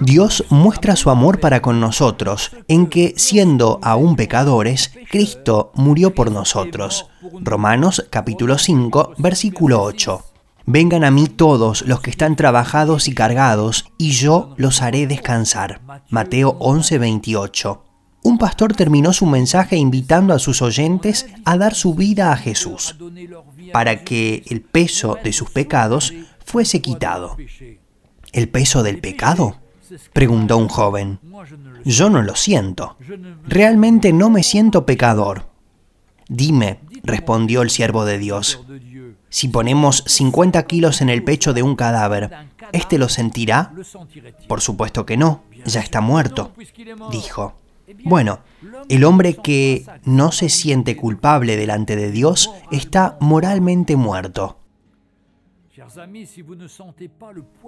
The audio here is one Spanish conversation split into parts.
Dios muestra su amor para con nosotros, en que, siendo aún pecadores, Cristo murió por nosotros. Romanos capítulo 5, versículo 8. Vengan a mí todos los que están trabajados y cargados, y yo los haré descansar. Mateo 11, 28. Un pastor terminó su mensaje invitando a sus oyentes a dar su vida a Jesús, para que el peso de sus pecados fuese quitado. ¿El peso del pecado? Preguntó un joven. Yo no lo siento. Realmente no me siento pecador. Dime, respondió el siervo de Dios, si ponemos 50 kilos en el pecho de un cadáver, ¿éste lo sentirá? Por supuesto que no, ya está muerto, dijo. Bueno, el hombre que no se siente culpable delante de Dios está moralmente muerto.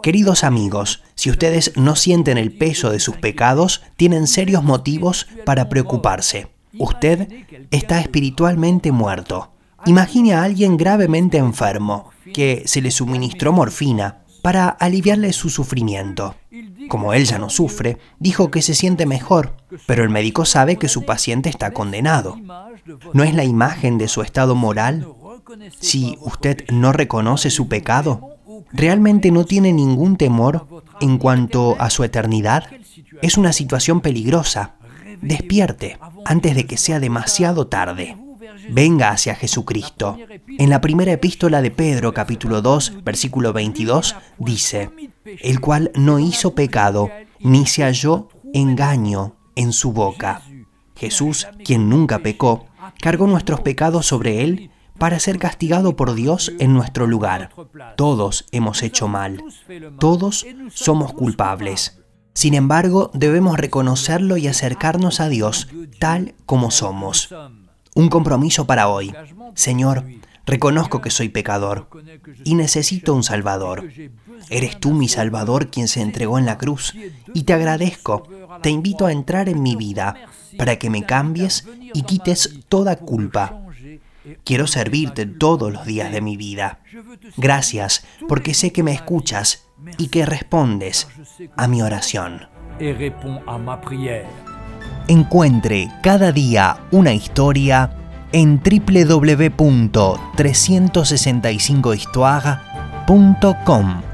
Queridos amigos, si ustedes no sienten el peso de sus pecados, tienen serios motivos para preocuparse. Usted está espiritualmente muerto. Imagine a alguien gravemente enfermo, que se le suministró morfina para aliviarle su sufrimiento. Como él ya no sufre, dijo que se siente mejor, pero el médico sabe que su paciente está condenado. ¿No es la imagen de su estado moral? Si usted no reconoce su pecado, ¿realmente no tiene ningún temor en cuanto a su eternidad? Es una situación peligrosa. Despierte antes de que sea demasiado tarde. Venga hacia Jesucristo. En la primera epístola de Pedro capítulo 2 versículo 22 dice, el cual no hizo pecado, ni se halló engaño en su boca. Jesús, quien nunca pecó, cargó nuestros pecados sobre él para ser castigado por Dios en nuestro lugar. Todos hemos hecho mal, todos somos culpables. Sin embargo, debemos reconocerlo y acercarnos a Dios tal como somos. Un compromiso para hoy. Señor, reconozco que soy pecador y necesito un Salvador. Eres tú mi Salvador quien se entregó en la cruz y te agradezco. Te invito a entrar en mi vida para que me cambies y quites toda culpa. Quiero servirte todos los días de mi vida. Gracias porque sé que me escuchas y que respondes a mi oración. Encuentre cada día una historia en www.365histoire.com.